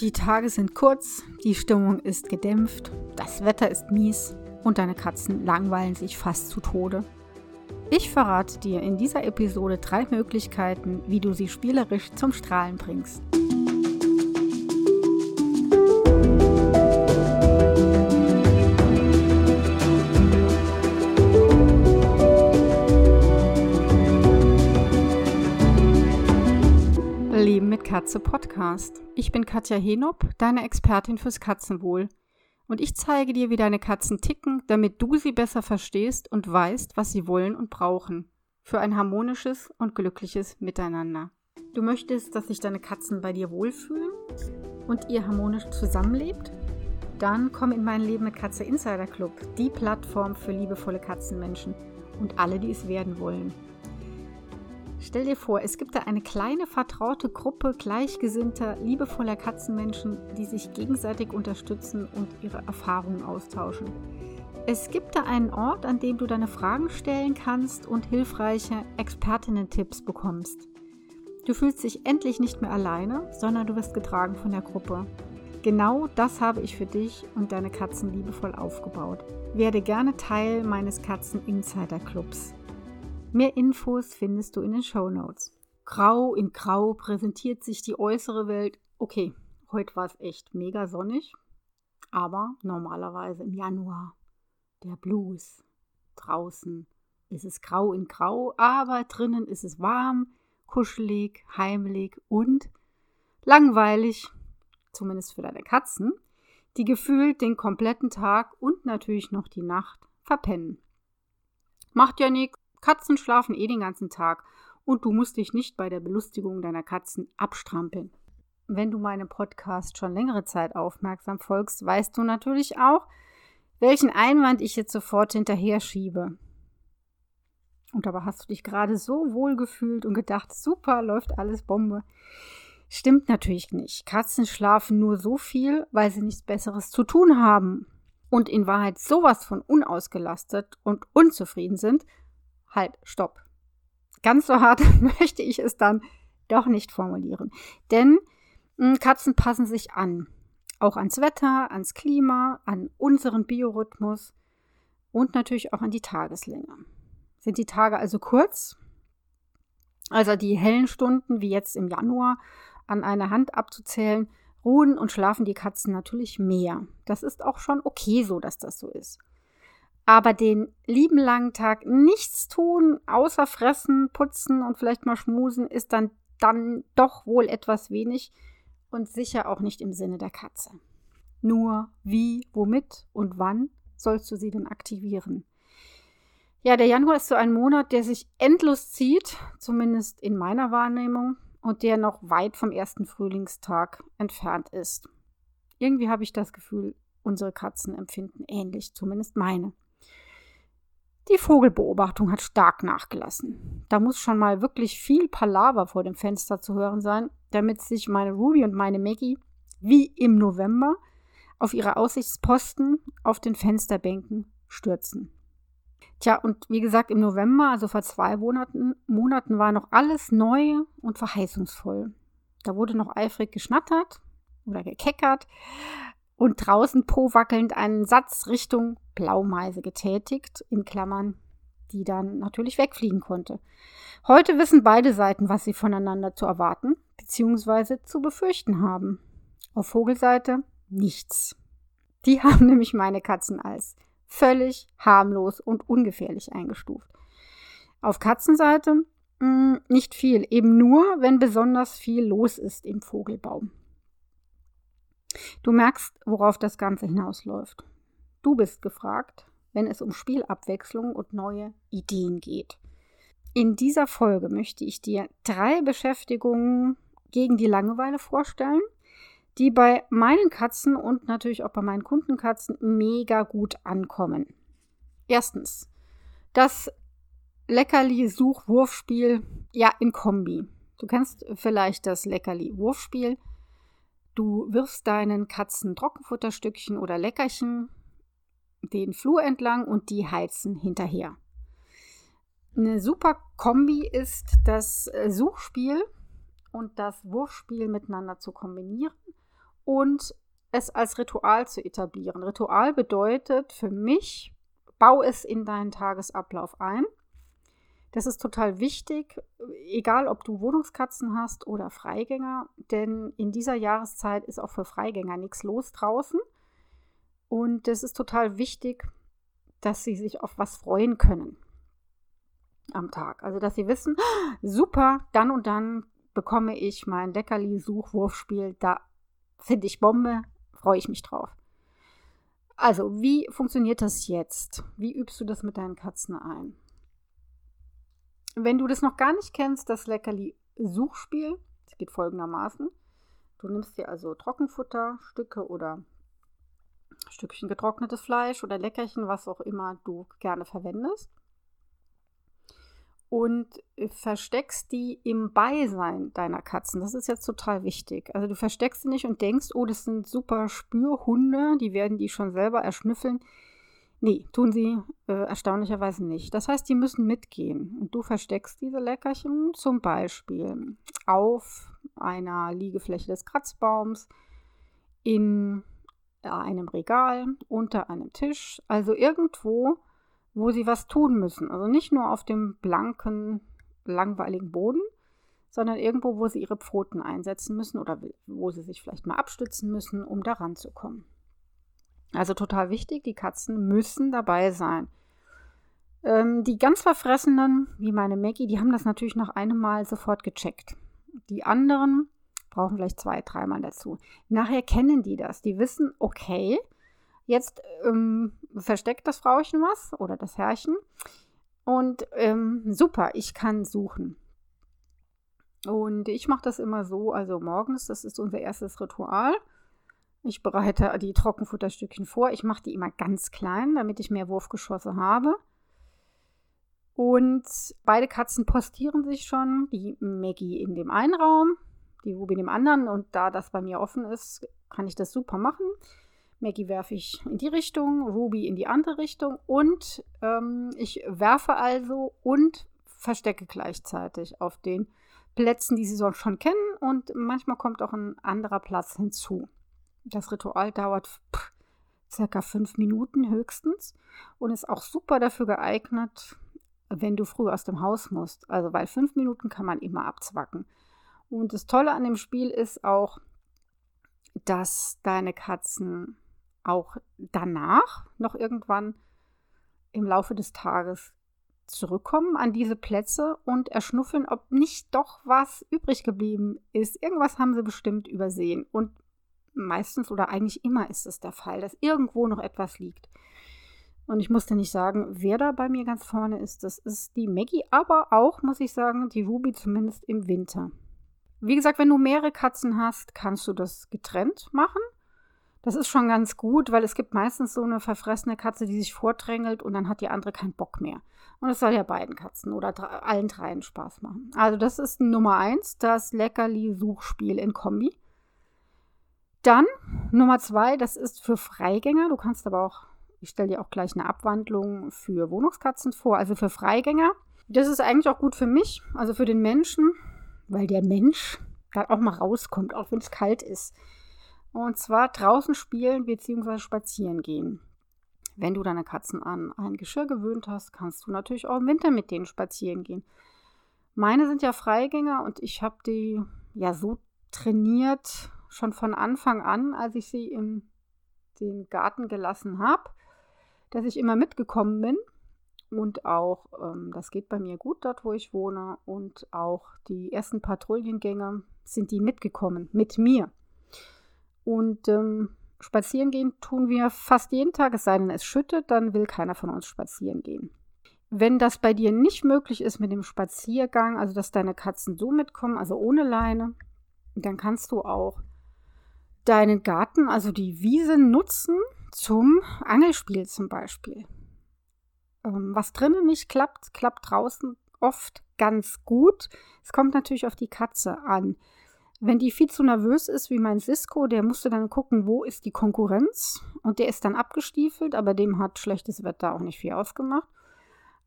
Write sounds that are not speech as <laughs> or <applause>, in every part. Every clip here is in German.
Die Tage sind kurz, die Stimmung ist gedämpft, das Wetter ist mies und deine Katzen langweilen sich fast zu Tode. Ich verrate dir in dieser Episode drei Möglichkeiten, wie du sie spielerisch zum Strahlen bringst. Katze Podcast. Ich bin Katja Henop, deine Expertin fürs Katzenwohl. Und ich zeige dir, wie deine Katzen ticken, damit du sie besser verstehst und weißt, was sie wollen und brauchen. Für ein harmonisches und glückliches Miteinander. Du möchtest, dass sich deine Katzen bei dir wohlfühlen und ihr harmonisch zusammenlebt? Dann komm in mein Leben mit Katze Insider Club, die Plattform für liebevolle Katzenmenschen und alle, die es werden wollen. Stell dir vor, es gibt da eine kleine vertraute Gruppe gleichgesinnter, liebevoller Katzenmenschen, die sich gegenseitig unterstützen und ihre Erfahrungen austauschen. Es gibt da einen Ort, an dem du deine Fragen stellen kannst und hilfreiche Expertinnen-Tipps bekommst. Du fühlst dich endlich nicht mehr alleine, sondern du wirst getragen von der Gruppe. Genau das habe ich für dich und deine Katzen liebevoll aufgebaut. Werde gerne Teil meines Katzen Insider Clubs. Mehr Infos findest du in den Show Notes. Grau in Grau präsentiert sich die äußere Welt. Okay, heute war es echt mega sonnig, aber normalerweise im Januar der Blues. Draußen ist es grau in Grau, aber drinnen ist es warm, kuschelig, heimelig und langweilig, zumindest für deine Katzen, die gefühlt den kompletten Tag und natürlich noch die Nacht verpennen. Macht ja nichts, Katzen schlafen eh den ganzen Tag und du musst dich nicht bei der Belustigung deiner Katzen abstrampeln. Wenn du meinem Podcast schon längere Zeit aufmerksam folgst, weißt du natürlich auch, welchen Einwand ich jetzt sofort hinterher schiebe. Und dabei hast du dich gerade so wohl gefühlt und gedacht, super, läuft alles Bombe. Stimmt natürlich nicht. Katzen schlafen nur so viel, weil sie nichts Besseres zu tun haben und in Wahrheit sowas von unausgelastet und unzufrieden sind, halt, stopp. Ganz so hart <laughs> möchte ich es dann doch nicht formulieren. Denn hm, Katzen passen sich an. Auch ans Wetter, ans Klima, an unseren Biorhythmus und natürlich auch an die Tageslänge. Sind die Tage also kurz, also die hellen Stunden wie jetzt im Januar an einer Hand abzuzählen, ruhen und schlafen die Katzen natürlich mehr. Das ist auch schon okay so, dass das so ist. Aber den lieben langen Tag nichts tun, außer fressen, putzen und vielleicht mal schmusen, ist dann, dann doch wohl etwas wenig und sicher auch nicht im Sinne der Katze. Nur wie, womit und wann sollst du sie denn aktivieren? Ja, der Januar ist so ein Monat, der sich endlos zieht, zumindest in meiner Wahrnehmung, und der noch weit vom ersten Frühlingstag entfernt ist. Irgendwie habe ich das Gefühl, unsere Katzen empfinden ähnlich, zumindest meine. Die Vogelbeobachtung hat stark nachgelassen. Da muss schon mal wirklich viel Palaver vor dem Fenster zu hören sein, damit sich meine Ruby und meine Maggie wie im November auf ihre Aussichtsposten auf den Fensterbänken stürzen. Tja, und wie gesagt, im November, also vor zwei Monaten, Monaten war noch alles neu und verheißungsvoll. Da wurde noch eifrig geschnattert oder gekeckert und draußen powackelnd einen Satz Richtung Blaumeise getätigt, in Klammern, die dann natürlich wegfliegen konnte. Heute wissen beide Seiten, was sie voneinander zu erwarten bzw. zu befürchten haben. Auf Vogelseite nichts. Die <laughs> haben nämlich meine Katzen als völlig harmlos und ungefährlich eingestuft. Auf Katzenseite mh, hm, nicht viel, eben nur, wenn besonders viel los ist im Vogelbaum. Du merkst, worauf das Ganze hinausläuft. Du bist gefragt, wenn es um Spielabwechslung und neue Ideen geht. In dieser Folge möchte ich dir drei Beschäftigungen gegen die Langeweile vorstellen, die bei meinen Katzen und natürlich auch bei meinen Kundenkatzen mega gut ankommen. Erstens, das Leckerli-Such-Wurfspiel, ja, in Kombi. Du kennst vielleicht das Leckerli-Wurfspiel. Du wirfst deinen Katzen Trockenfutterstückchen oder Leckerchen den Flur entlang und die heizen hinterher. Eine super Kombi ist das äh, Suchspiel und das Wurfspiel miteinander zu kombinieren und es als Ritual zu etablieren. Ritual bedeutet für mich, bau es in deinen Tagesablauf ein. Das ist total wichtig, egal ob du Wohnungskatzen hast oder Freigänger, denn in dieser Jahreszeit ist auch für Freigänger nichts los draußen. Und es ist total wichtig, dass sie sich auf was freuen können am Tag. Also, dass sie wissen, super, dann und dann bekomme ich mein Leckerli-Suchwurfspiel. Da finde ich Bombe, freue ich mich drauf. Also, wie funktioniert das jetzt? Wie übst du das mit deinen Katzen ein? Wenn du das noch gar nicht kennst, das Leckerli-Suchspiel, das geht folgendermaßen. Du nimmst dir also Trockenfutterstücke oder Stückchen getrocknetes Fleisch oder Leckerchen, was auch immer du gerne verwendest und äh, versteckst die im Beisein deiner Katzen. Das ist jetzt total wichtig. Also du versteckst sie nicht und denkst, oh, das sind super Spürhunde, die werden die schon selber erschnüffeln. Nee, tun sie äh, erstaunlicherweise nicht. Das heißt, die müssen mitgehen. Und du versteckst diese Leckerchen zum Beispiel auf einer Liegefläche des Kratzbaums, in einem Regal, unter einem Tisch, also irgendwo, wo sie was tun müssen. Also nicht nur auf dem blanken, langweiligen Boden, sondern irgendwo, wo sie ihre Pfoten einsetzen müssen oder wo sie sich vielleicht mal abstützen müssen, um da ranzukommen. Also total wichtig, die Katzen müssen dabei sein. Ähm, die ganz Verfressenen, wie meine Maggie, die haben das natürlich nach einem Mal sofort gecheckt. Die anderen brauchen vielleicht zwei, dreimal dazu. Nachher kennen die das. Die wissen, okay, Jetzt ähm, versteckt das Frauchen was oder das Herrchen. Und ähm, super, ich kann suchen. Und ich mache das immer so, also morgens, das ist unser erstes Ritual. Ich bereite die Trockenfutterstückchen vor. Ich mache die immer ganz klein, damit ich mehr Wurfgeschosse habe. Und beide Katzen postieren sich schon. Die Maggie in dem einen Raum, die Ruby in dem anderen. Und da das bei mir offen ist, kann ich das super machen. Maggie werfe ich in die Richtung, Ruby in die andere Richtung und ähm, ich werfe also und verstecke gleichzeitig auf den Plätzen, die sie sonst schon kennen und manchmal kommt auch ein anderer Platz hinzu. Das Ritual dauert pff, circa fünf Minuten höchstens und ist auch super dafür geeignet, wenn du früh aus dem Haus musst. Also weil fünf Minuten kann man immer abzwacken. Und das Tolle an dem Spiel ist auch, dass deine Katzen auch danach noch irgendwann im Laufe des Tages zurückkommen an diese Plätze und erschnuffeln, ob nicht doch was übrig geblieben ist. Irgendwas haben sie bestimmt übersehen. Und meistens oder eigentlich immer ist es der Fall, dass irgendwo noch etwas liegt. Und ich musste nicht sagen, wer da bei mir ganz vorne ist. Das ist die Maggie, aber auch, muss ich sagen, die Ruby zumindest im Winter. Wie gesagt, wenn du mehrere Katzen hast, kannst du das getrennt machen. Das ist schon ganz gut, weil es gibt meistens so eine verfressene Katze, die sich vordrängelt und dann hat die andere keinen Bock mehr. Und es soll ja beiden Katzen oder allen dreien Spaß machen. Also das ist Nummer eins, das Leckerli-Suchspiel in Kombi. Dann Nummer zwei, das ist für Freigänger. Du kannst aber auch, ich stelle dir auch gleich eine Abwandlung für Wohnungskatzen vor, also für Freigänger. Das ist eigentlich auch gut für mich, also für den Menschen, weil der Mensch da auch mal rauskommt, auch wenn es kalt ist. Und zwar draußen spielen bzw. spazieren gehen. Wenn du deine Katzen an ein Geschirr gewöhnt hast, kannst du natürlich auch im Winter mit denen spazieren gehen. Meine sind ja Freigänger und ich habe die ja so trainiert, schon von Anfang an, als ich sie in den Garten gelassen habe, dass ich immer mitgekommen bin. Und auch, ähm, das geht bei mir gut dort, wo ich wohne. Und auch die ersten Patrouillengänge sind die mitgekommen, mit mir. Und ähm, spazieren gehen tun wir fast jeden Tag, es sei denn, es schüttet, dann will keiner von uns spazieren gehen. Wenn das bei dir nicht möglich ist mit dem Spaziergang, also dass deine Katzen so mitkommen, also ohne Leine, dann kannst du auch deinen Garten, also die Wiese nutzen zum Angelspiel zum Beispiel. Ähm, was drinnen nicht klappt, klappt draußen oft ganz gut. Es kommt natürlich auf die Katze an. Wenn die viel zu nervös ist, wie mein Cisco, der musste dann gucken, wo ist die Konkurrenz. Und der ist dann abgestiefelt, aber dem hat schlechtes Wetter auch nicht viel ausgemacht.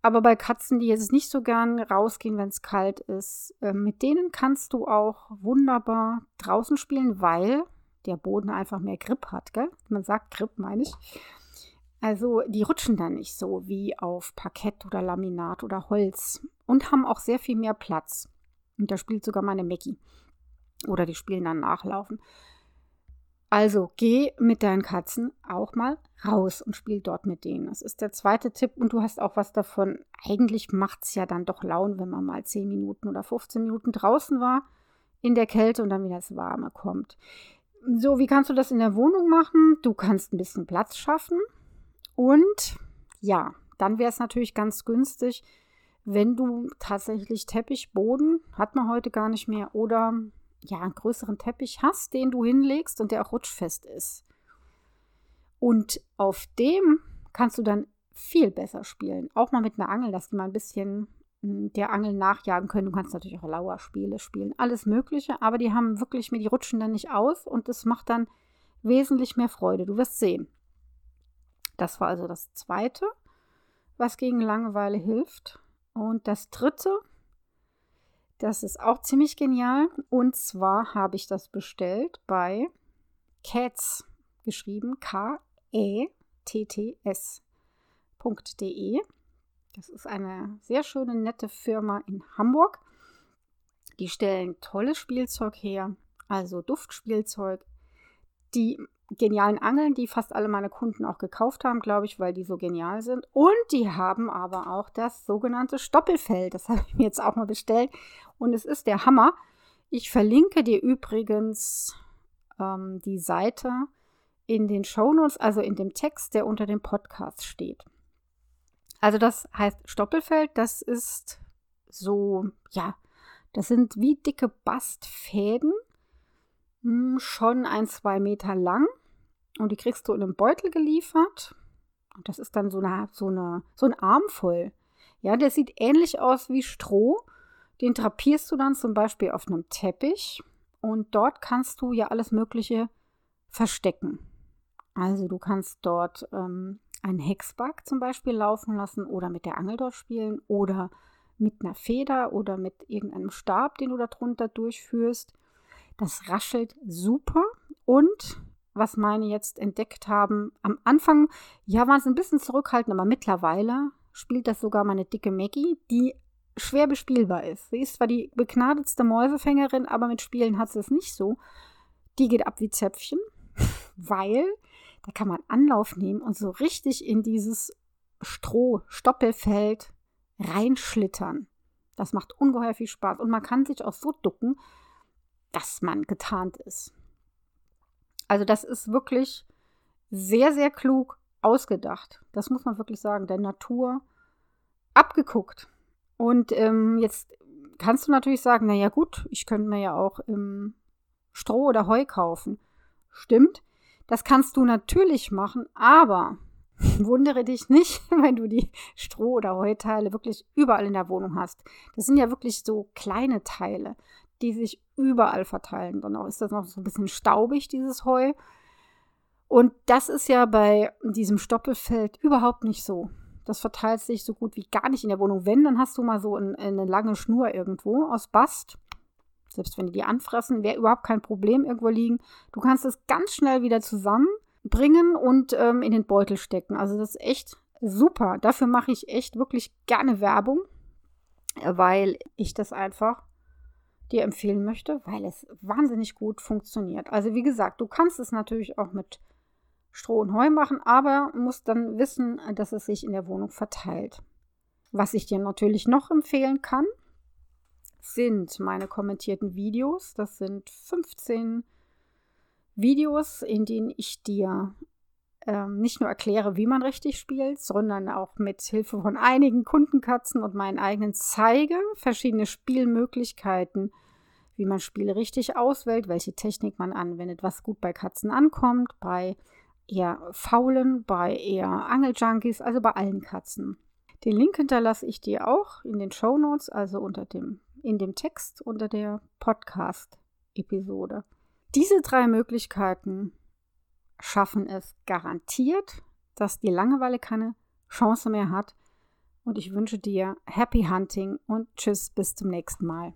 Aber bei Katzen, die jetzt nicht so gern rausgehen, wenn es kalt ist, äh, mit denen kannst du auch wunderbar draußen spielen, weil der Boden einfach mehr Grip hat, gell? Man sagt Grip, meine ich. Also die rutschen dann nicht so wie auf Parkett oder Laminat oder Holz und haben auch sehr viel mehr Platz. Und da spielt sogar meine Mackie. Oder die spielen dann nachlaufen. Also geh mit deinen Katzen auch mal raus und spiel dort mit denen. Das ist der zweite Tipp und du hast auch was davon. Eigentlich macht es ja dann doch Laun, wenn man mal 10 Minuten oder 15 Minuten draußen war in der Kälte und dann wieder das Warme kommt. So, wie kannst du das in der Wohnung machen? Du kannst ein bisschen Platz schaffen und ja, dann wäre es natürlich ganz günstig, wenn du tatsächlich Teppichboden, hat man heute gar nicht mehr, oder ja, einen größeren Teppich hast, den du hinlegst und der auch rutschfest ist. Und auf dem kannst du dann viel besser spielen. Auch mal mit einer Angel, dass die mal ein bisschen der Angel nachjagen können. Du kannst natürlich auch Lauerspiele spielen, alles Mögliche, aber die haben wirklich mir die rutschen dann nicht aus und es macht dann wesentlich mehr Freude. Du wirst sehen. Das war also das zweite, was gegen Langeweile hilft. Und das dritte, das ist auch ziemlich genial. Und zwar habe ich das bestellt bei Cats, geschrieben K-E-T-T-S.de. Das ist eine sehr schöne, nette Firma in Hamburg. Die stellen tolles Spielzeug her, also Duftspielzeug. Die genialen Angeln, die fast alle meine Kunden auch gekauft haben, glaube ich, weil die so genial sind. Und die haben aber auch das sogenannte Stoppelfeld. Das <laughs> habe ich mir jetzt auch mal bestellt. Und es ist der Hammer. Ich verlinke dir übrigens ähm, die Seite in den Shownotes, also in dem Text, der unter dem Podcast steht. Also das heißt Stoppelfeld, das ist so, ja, das sind wie dicke Bastfäden, hm, schon ein, zwei Meter lang. Und die kriegst du in einem Beutel geliefert. Und das ist dann so, eine, so, eine, so ein Arm voll. Ja, der sieht ähnlich aus wie Stroh. Den drapierst du dann zum Beispiel auf einem Teppich und dort kannst du ja alles Mögliche verstecken. Also du kannst dort ähm, einen Hexbug zum Beispiel laufen lassen oder mit der Angel dort spielen oder mit einer Feder oder mit irgendeinem Stab, den du darunter durchführst. Das raschelt super und was meine jetzt entdeckt haben, am Anfang, ja, waren sie ein bisschen zurückhaltend, aber mittlerweile spielt das sogar meine dicke Maggie, die schwer bespielbar ist. Sie ist zwar die begnadetste Mäusefängerin, aber mit Spielen hat sie es nicht so. Die geht ab wie Zäpfchen, <laughs> weil da kann man Anlauf nehmen und so richtig in dieses Stroh-Stoppelfeld reinschlittern. Das macht ungeheuer viel Spaß und man kann sich auch so ducken, dass man getarnt ist. Also das ist wirklich sehr, sehr klug ausgedacht. Das muss man wirklich sagen. Der Natur abgeguckt. Und ähm, jetzt kannst du natürlich sagen, naja gut, ich könnte mir ja auch ähm, Stroh oder Heu kaufen. Stimmt, das kannst du natürlich machen, aber <laughs> wundere dich nicht, <laughs> wenn du die Stroh- oder Heuteile wirklich überall in der Wohnung hast. Das sind ja wirklich so kleine Teile, die sich überall verteilen. Dann auch ist das noch so ein bisschen staubig, dieses Heu. Und das ist ja bei diesem Stoppelfeld überhaupt nicht so. Das verteilt sich so gut wie gar nicht in der Wohnung. Wenn, dann hast du mal so ein, eine lange Schnur irgendwo aus Bast. Selbst wenn die die anfressen, wäre überhaupt kein Problem irgendwo liegen. Du kannst es ganz schnell wieder zusammenbringen und ähm, in den Beutel stecken. Also das ist echt super. Dafür mache ich echt wirklich gerne Werbung, weil ich das einfach dir empfehlen möchte, weil es wahnsinnig gut funktioniert. Also wie gesagt, du kannst es natürlich auch mit Stroh und Heu machen, aber musst dann wissen, dass es sich in der Wohnung verteilt. Was ich dir natürlich noch empfehlen kann, sind meine kommentierten Videos. Das sind 15 Videos, in denen ich dir ähm, nicht nur erkläre, wie man richtig spielt, sondern auch mit Hilfe von einigen Kundenkatzen und meinen eigenen zeige verschiedene Spielmöglichkeiten, wie man Spiele richtig auswählt, welche Technik man anwendet, was gut bei Katzen ankommt, bei eher faulen, bei eher Angeljunkies, also bei allen Katzen. Den Link hinterlasse ich dir auch in den Show Notes, also unter dem, in dem Text unter der Podcast-Episode. Diese drei Möglichkeiten schaffen es garantiert, dass die Langeweile keine Chance mehr hat. Und ich wünsche dir Happy Hunting und Tschüss, bis zum nächsten Mal.